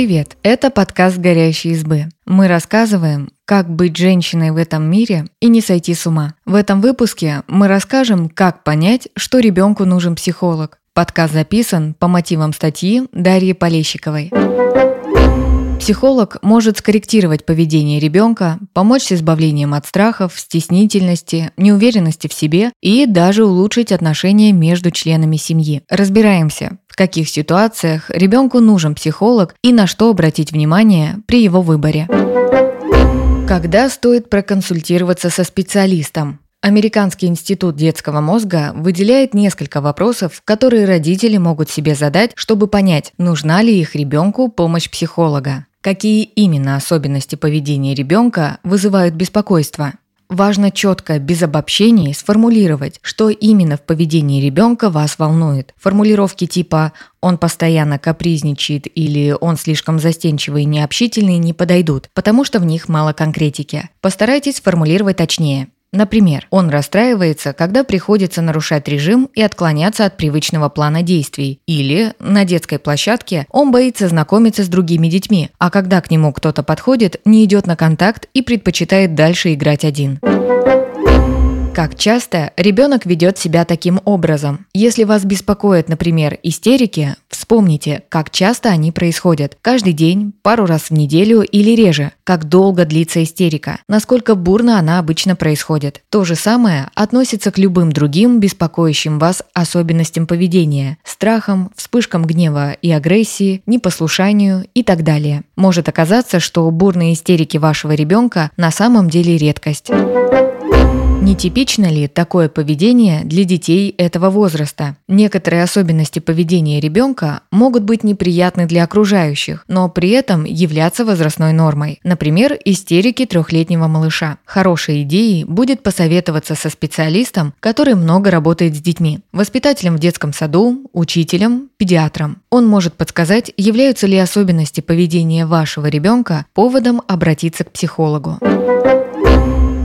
Привет! Это подкаст «Горящие избы». Мы рассказываем, как быть женщиной в этом мире и не сойти с ума. В этом выпуске мы расскажем, как понять, что ребенку нужен психолог. Подкаст записан по мотивам статьи Дарьи Полещиковой. Психолог может скорректировать поведение ребенка, помочь с избавлением от страхов, стеснительности, неуверенности в себе и даже улучшить отношения между членами семьи. Разбираемся, в каких ситуациях ребенку нужен психолог и на что обратить внимание при его выборе. Когда стоит проконсультироваться со специалистом? Американский институт детского мозга выделяет несколько вопросов, которые родители могут себе задать, чтобы понять, нужна ли их ребенку помощь психолога. Какие именно особенности поведения ребенка вызывают беспокойство? Важно четко, без обобщений, сформулировать, что именно в поведении ребенка вас волнует. Формулировки типа «он постоянно капризничает» или «он слишком застенчивый и необщительный» не подойдут, потому что в них мало конкретики. Постарайтесь формулировать точнее. Например, он расстраивается, когда приходится нарушать режим и отклоняться от привычного плана действий. Или на детской площадке он боится знакомиться с другими детьми, а когда к нему кто-то подходит, не идет на контакт и предпочитает дальше играть один. Как часто ребенок ведет себя таким образом? Если вас беспокоят, например, истерики, вспомните, как часто они происходят. Каждый день, пару раз в неделю или реже. Как долго длится истерика, насколько бурно она обычно происходит. То же самое относится к любым другим беспокоящим вас особенностям поведения, страхам, вспышкам гнева и агрессии, непослушанию и так далее. Может оказаться, что бурные истерики вашего ребенка на самом деле редкость. Нетипично ли такое поведение для детей этого возраста? Некоторые особенности поведения ребенка могут быть неприятны для окружающих, но при этом являться возрастной нормой. Например, истерики трехлетнего малыша. Хорошей идеей будет посоветоваться со специалистом, который много работает с детьми, воспитателем в детском саду, учителем, педиатром. Он может подсказать, являются ли особенности поведения вашего ребенка поводом обратиться к психологу.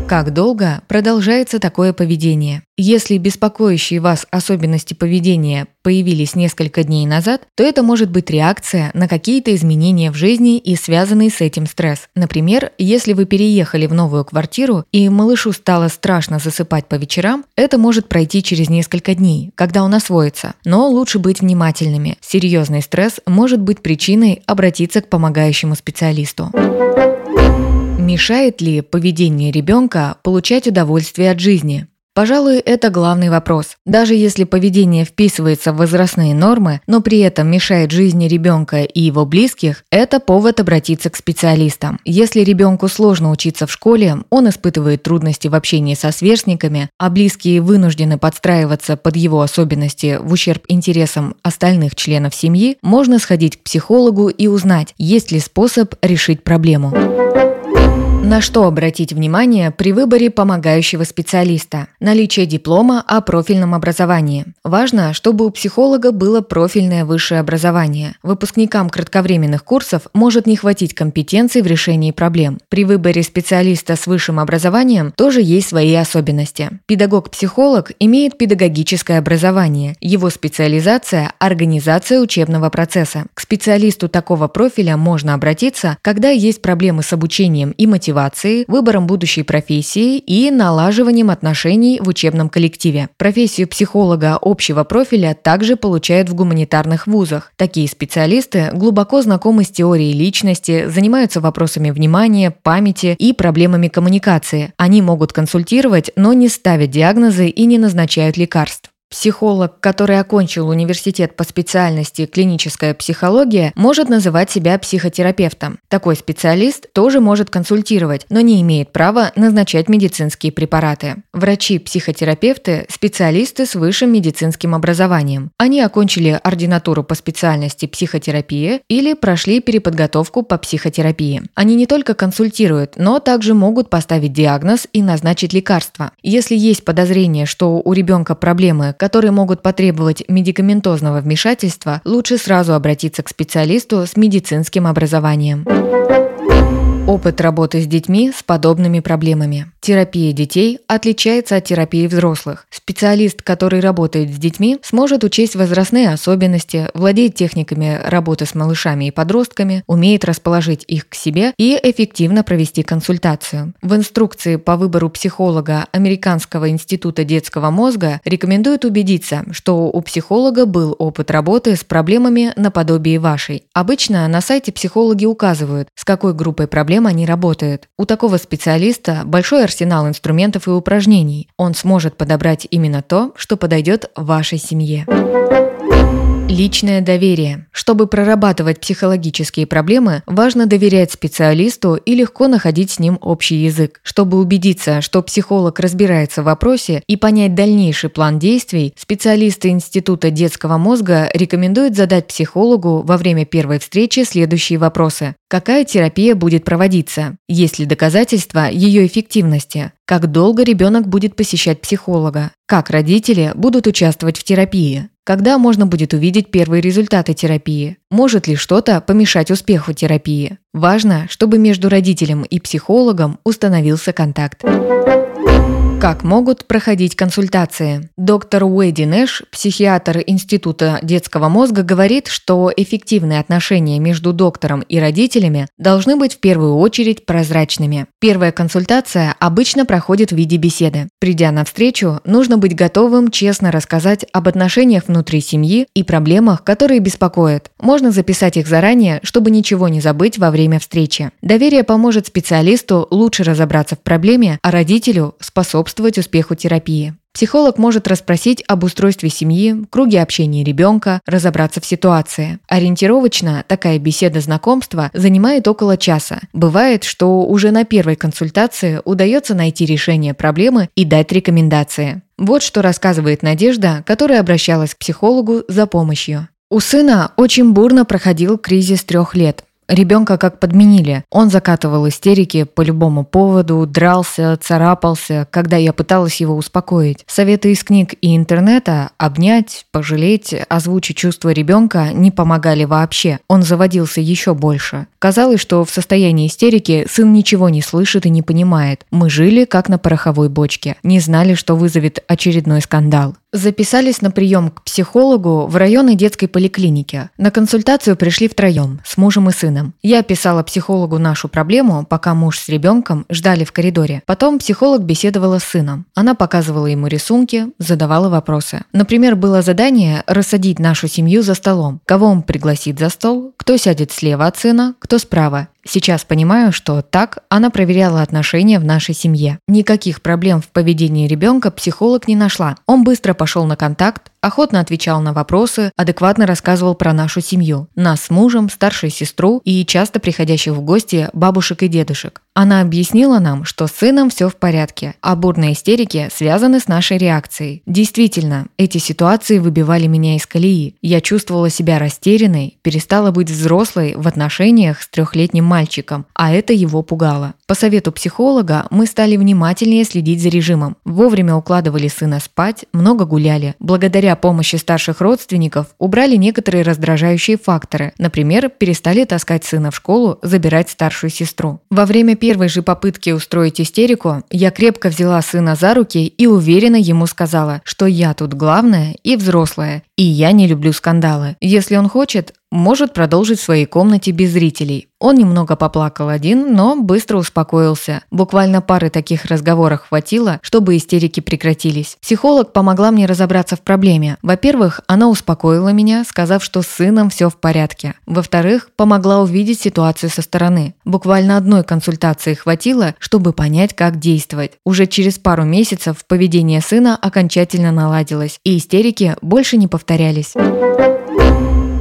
Как долго продолжается такое поведение? Если беспокоящие вас особенности поведения появились несколько дней назад, то это может быть реакция на какие-то изменения в жизни и связанный с этим стресс. Например, если вы переехали в новую квартиру и малышу стало страшно засыпать по вечерам, это может пройти через несколько дней, когда он освоится. Но лучше быть внимательными. Серьезный стресс может быть причиной обратиться к помогающему специалисту. Мешает ли поведение ребенка получать удовольствие от жизни? Пожалуй, это главный вопрос. Даже если поведение вписывается в возрастные нормы, но при этом мешает жизни ребенка и его близких, это повод обратиться к специалистам. Если ребенку сложно учиться в школе, он испытывает трудности в общении со сверстниками, а близкие вынуждены подстраиваться под его особенности в ущерб интересам остальных членов семьи, можно сходить к психологу и узнать, есть ли способ решить проблему. На что обратить внимание при выборе помогающего специалиста? Наличие диплома о профильном образовании. Важно, чтобы у психолога было профильное высшее образование. Выпускникам кратковременных курсов может не хватить компетенций в решении проблем. При выборе специалиста с высшим образованием тоже есть свои особенности. Педагог-психолог имеет педагогическое образование. Его специализация – организация учебного процесса. К специалисту такого профиля можно обратиться, когда есть проблемы с обучением и мотивацией мотивацией, выбором будущей профессии и налаживанием отношений в учебном коллективе. Профессию психолога общего профиля также получают в гуманитарных вузах. Такие специалисты глубоко знакомы с теорией личности, занимаются вопросами внимания, памяти и проблемами коммуникации. Они могут консультировать, но не ставят диагнозы и не назначают лекарств. Психолог, который окончил университет по специальности клиническая психология, может называть себя психотерапевтом. Такой специалист тоже может консультировать, но не имеет права назначать медицинские препараты. Врачи-психотерапевты – специалисты с высшим медицинским образованием. Они окончили ординатуру по специальности психотерапия или прошли переподготовку по психотерапии. Они не только консультируют, но также могут поставить диагноз и назначить лекарства. Если есть подозрение, что у ребенка проблемы, которые могут потребовать медикаментозного вмешательства, лучше сразу обратиться к специалисту с медицинским образованием. Опыт работы с детьми с подобными проблемами. Терапия детей отличается от терапии взрослых. Специалист, который работает с детьми, сможет учесть возрастные особенности, владеет техниками работы с малышами и подростками, умеет расположить их к себе и эффективно провести консультацию. В инструкции по выбору психолога Американского института детского мозга рекомендуют убедиться, что у психолога был опыт работы с проблемами наподобие вашей. Обычно на сайте психологи указывают, с какой группой проблем проблем они работают. У такого специалиста большой арсенал инструментов и упражнений. Он сможет подобрать именно то, что подойдет вашей семье. Личное доверие. Чтобы прорабатывать психологические проблемы, важно доверять специалисту и легко находить с ним общий язык. Чтобы убедиться, что психолог разбирается в вопросе и понять дальнейший план действий, специалисты Института детского мозга рекомендуют задать психологу во время первой встречи следующие вопросы. Какая терапия будет проводиться? Есть ли доказательства ее эффективности? Как долго ребенок будет посещать психолога? Как родители будут участвовать в терапии? Когда можно будет увидеть первые результаты терапии? Может ли что-то помешать успеху терапии? Важно, чтобы между родителем и психологом установился контакт. Как могут проходить консультации? Доктор Уэйди Нэш, психиатр Института детского мозга, говорит, что эффективные отношения между доктором и родителями должны быть в первую очередь прозрачными. Первая консультация обычно проходит в виде беседы. Придя на встречу, нужно быть готовым честно рассказать об отношениях внутри семьи и проблемах, которые беспокоят. Можно записать их заранее, чтобы ничего не забыть во время встречи. Доверие поможет специалисту лучше разобраться в проблеме, а родителю способствовать способствовать успеху терапии. Психолог может расспросить об устройстве семьи, круге общения ребенка, разобраться в ситуации. Ориентировочно такая беседа знакомства занимает около часа. Бывает, что уже на первой консультации удается найти решение проблемы и дать рекомендации. Вот что рассказывает Надежда, которая обращалась к психологу за помощью. У сына очень бурно проходил кризис трех лет. Ребенка как подменили. Он закатывал истерики по любому поводу, дрался, царапался, когда я пыталась его успокоить. Советы из книг и интернета обнять, пожалеть, озвучить чувства ребенка не помогали вообще. Он заводился еще больше. Казалось, что в состоянии истерики сын ничего не слышит и не понимает. Мы жили как на пороховой бочке. Не знали, что вызовет очередной скандал. Записались на прием к психологу в районной детской поликлинике. На консультацию пришли втроем, с мужем и сыном. Я описала психологу нашу проблему, пока муж с ребенком ждали в коридоре. Потом психолог беседовала с сыном. Она показывала ему рисунки, задавала вопросы. Например, было задание рассадить нашу семью за столом. Кого он пригласит за стол, кто сядет слева от сына, кто справа. Сейчас понимаю, что так она проверяла отношения в нашей семье. Никаких проблем в поведении ребенка психолог не нашла. Он быстро пошел на контакт, охотно отвечал на вопросы, адекватно рассказывал про нашу семью, нас с мужем, старшую сестру и часто приходящих в гости бабушек и дедушек. Она объяснила нам, что с сыном все в порядке, а бурные истерики связаны с нашей реакцией. Действительно, эти ситуации выбивали меня из колеи. Я чувствовала себя растерянной, перестала быть взрослой в отношениях с трехлетним мальчиком, а это его пугало. По совету психолога мы стали внимательнее следить за режимом. Вовремя укладывали сына спать, много гуляли. Благодаря помощи старших родственников убрали некоторые раздражающие факторы. Например, перестали таскать сына в школу, забирать старшую сестру. Во время первой же попытки устроить истерику, я крепко взяла сына за руки и уверенно ему сказала, что я тут главная и взрослая, и я не люблю скандалы. Если он хочет, может продолжить в своей комнате без зрителей. Он немного поплакал один, но быстро успокоился. Буквально пары таких разговоров хватило, чтобы истерики прекратились. Психолог помогла мне разобраться в проблеме. Во-первых, она успокоила меня, сказав, что с сыном все в порядке. Во-вторых, помогла увидеть ситуацию со стороны. Буквально одной консультации хватило, чтобы понять, как действовать. Уже через пару месяцев поведение сына окончательно наладилось, и истерики больше не повторялись повторялись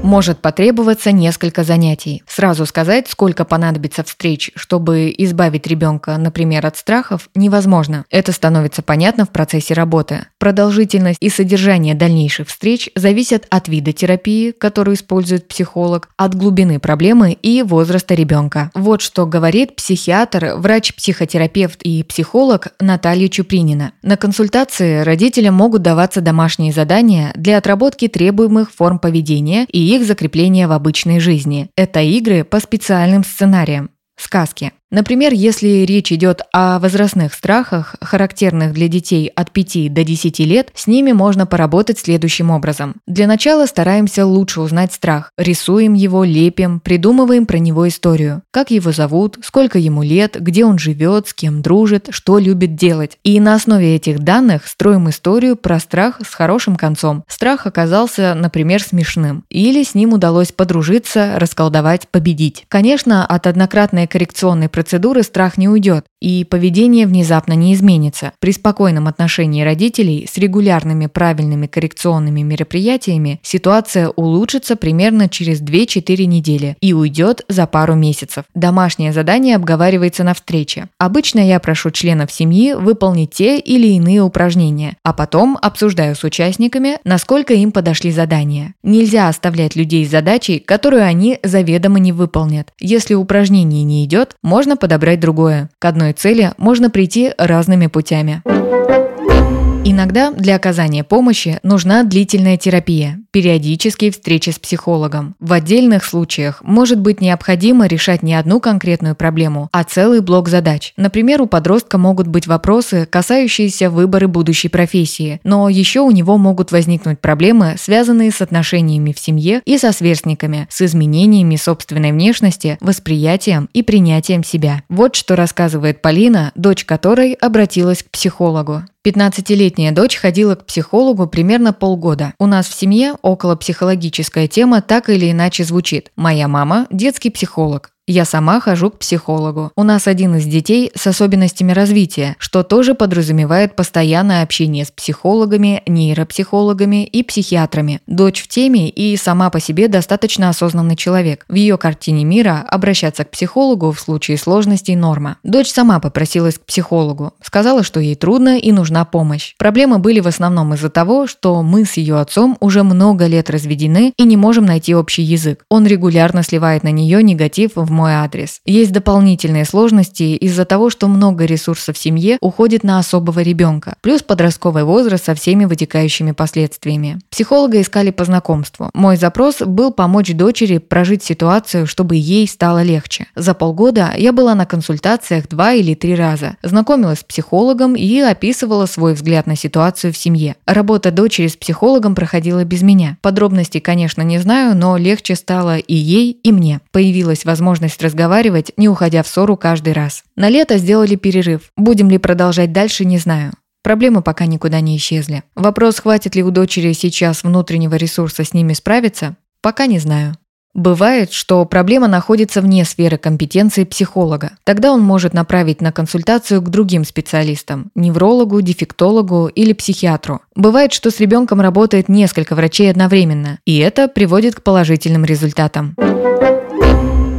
может потребоваться несколько занятий. Сразу сказать, сколько понадобится встреч, чтобы избавить ребенка, например, от страхов, невозможно. Это становится понятно в процессе работы. Продолжительность и содержание дальнейших встреч зависят от вида терапии, которую использует психолог, от глубины проблемы и возраста ребенка. Вот что говорит психиатр, врач-психотерапевт и психолог Наталья Чупринина. На консультации родителям могут даваться домашние задания для отработки требуемых форм поведения и их закрепления в обычной жизни. Это игры по специальным сценариям. Сказки. Например, если речь идет о возрастных страхах, характерных для детей от 5 до 10 лет, с ними можно поработать следующим образом. Для начала стараемся лучше узнать страх. Рисуем его, лепим, придумываем про него историю. Как его зовут, сколько ему лет, где он живет, с кем дружит, что любит делать. И на основе этих данных строим историю про страх с хорошим концом. Страх оказался, например, смешным. Или с ним удалось подружиться, расколдовать, победить. Конечно, от однократной коррекционной процедуры страх не уйдет, и поведение внезапно не изменится. При спокойном отношении родителей с регулярными правильными коррекционными мероприятиями ситуация улучшится примерно через 2-4 недели и уйдет за пару месяцев. Домашнее задание обговаривается на встрече. Обычно я прошу членов семьи выполнить те или иные упражнения, а потом обсуждаю с участниками, насколько им подошли задания. Нельзя оставлять людей с задачей, которую они заведомо не выполнят. Если упражнение не идет, можно подобрать другое. К одной цели можно прийти разными путями. Иногда для оказания помощи нужна длительная терапия, периодические встречи с психологом. В отдельных случаях может быть необходимо решать не одну конкретную проблему, а целый блок задач. Например, у подростка могут быть вопросы, касающиеся выбора будущей профессии, но еще у него могут возникнуть проблемы, связанные с отношениями в семье и со сверстниками, с изменениями собственной внешности, восприятием и принятием себя. Вот что рассказывает Полина, дочь которой обратилась к психологу. 15-летняя дочь ходила к психологу примерно полгода. У нас в семье около психологическая тема так или иначе звучит. Моя мама – детский психолог. Я сама хожу к психологу. У нас один из детей с особенностями развития, что тоже подразумевает постоянное общение с психологами, нейропсихологами и психиатрами. Дочь в теме и сама по себе достаточно осознанный человек. В ее картине мира обращаться к психологу в случае сложностей норма. Дочь сама попросилась к психологу. Сказала, что ей трудно и нужна помощь. Проблемы были в основном из-за того, что мы с ее отцом уже много лет разведены и не можем найти общий язык. Он регулярно сливает на нее негатив в мой адрес. Есть дополнительные сложности из-за того, что много ресурсов в семье уходит на особого ребенка, плюс подростковый возраст со всеми вытекающими последствиями. Психолога искали по знакомству. Мой запрос был помочь дочери прожить ситуацию, чтобы ей стало легче. За полгода я была на консультациях два или три раза, знакомилась с психологом и описывала свой взгляд на ситуацию в семье. Работа дочери с психологом проходила без меня. Подробностей, конечно, не знаю, но легче стало и ей, и мне. Появилась возможность возможность разговаривать, не уходя в ссору каждый раз. На лето сделали перерыв. Будем ли продолжать дальше, не знаю. Проблемы пока никуда не исчезли. Вопрос, хватит ли у дочери сейчас внутреннего ресурса с ними справиться, пока не знаю. Бывает, что проблема находится вне сферы компетенции психолога. Тогда он может направить на консультацию к другим специалистам – неврологу, дефектологу или психиатру. Бывает, что с ребенком работает несколько врачей одновременно, и это приводит к положительным результатам.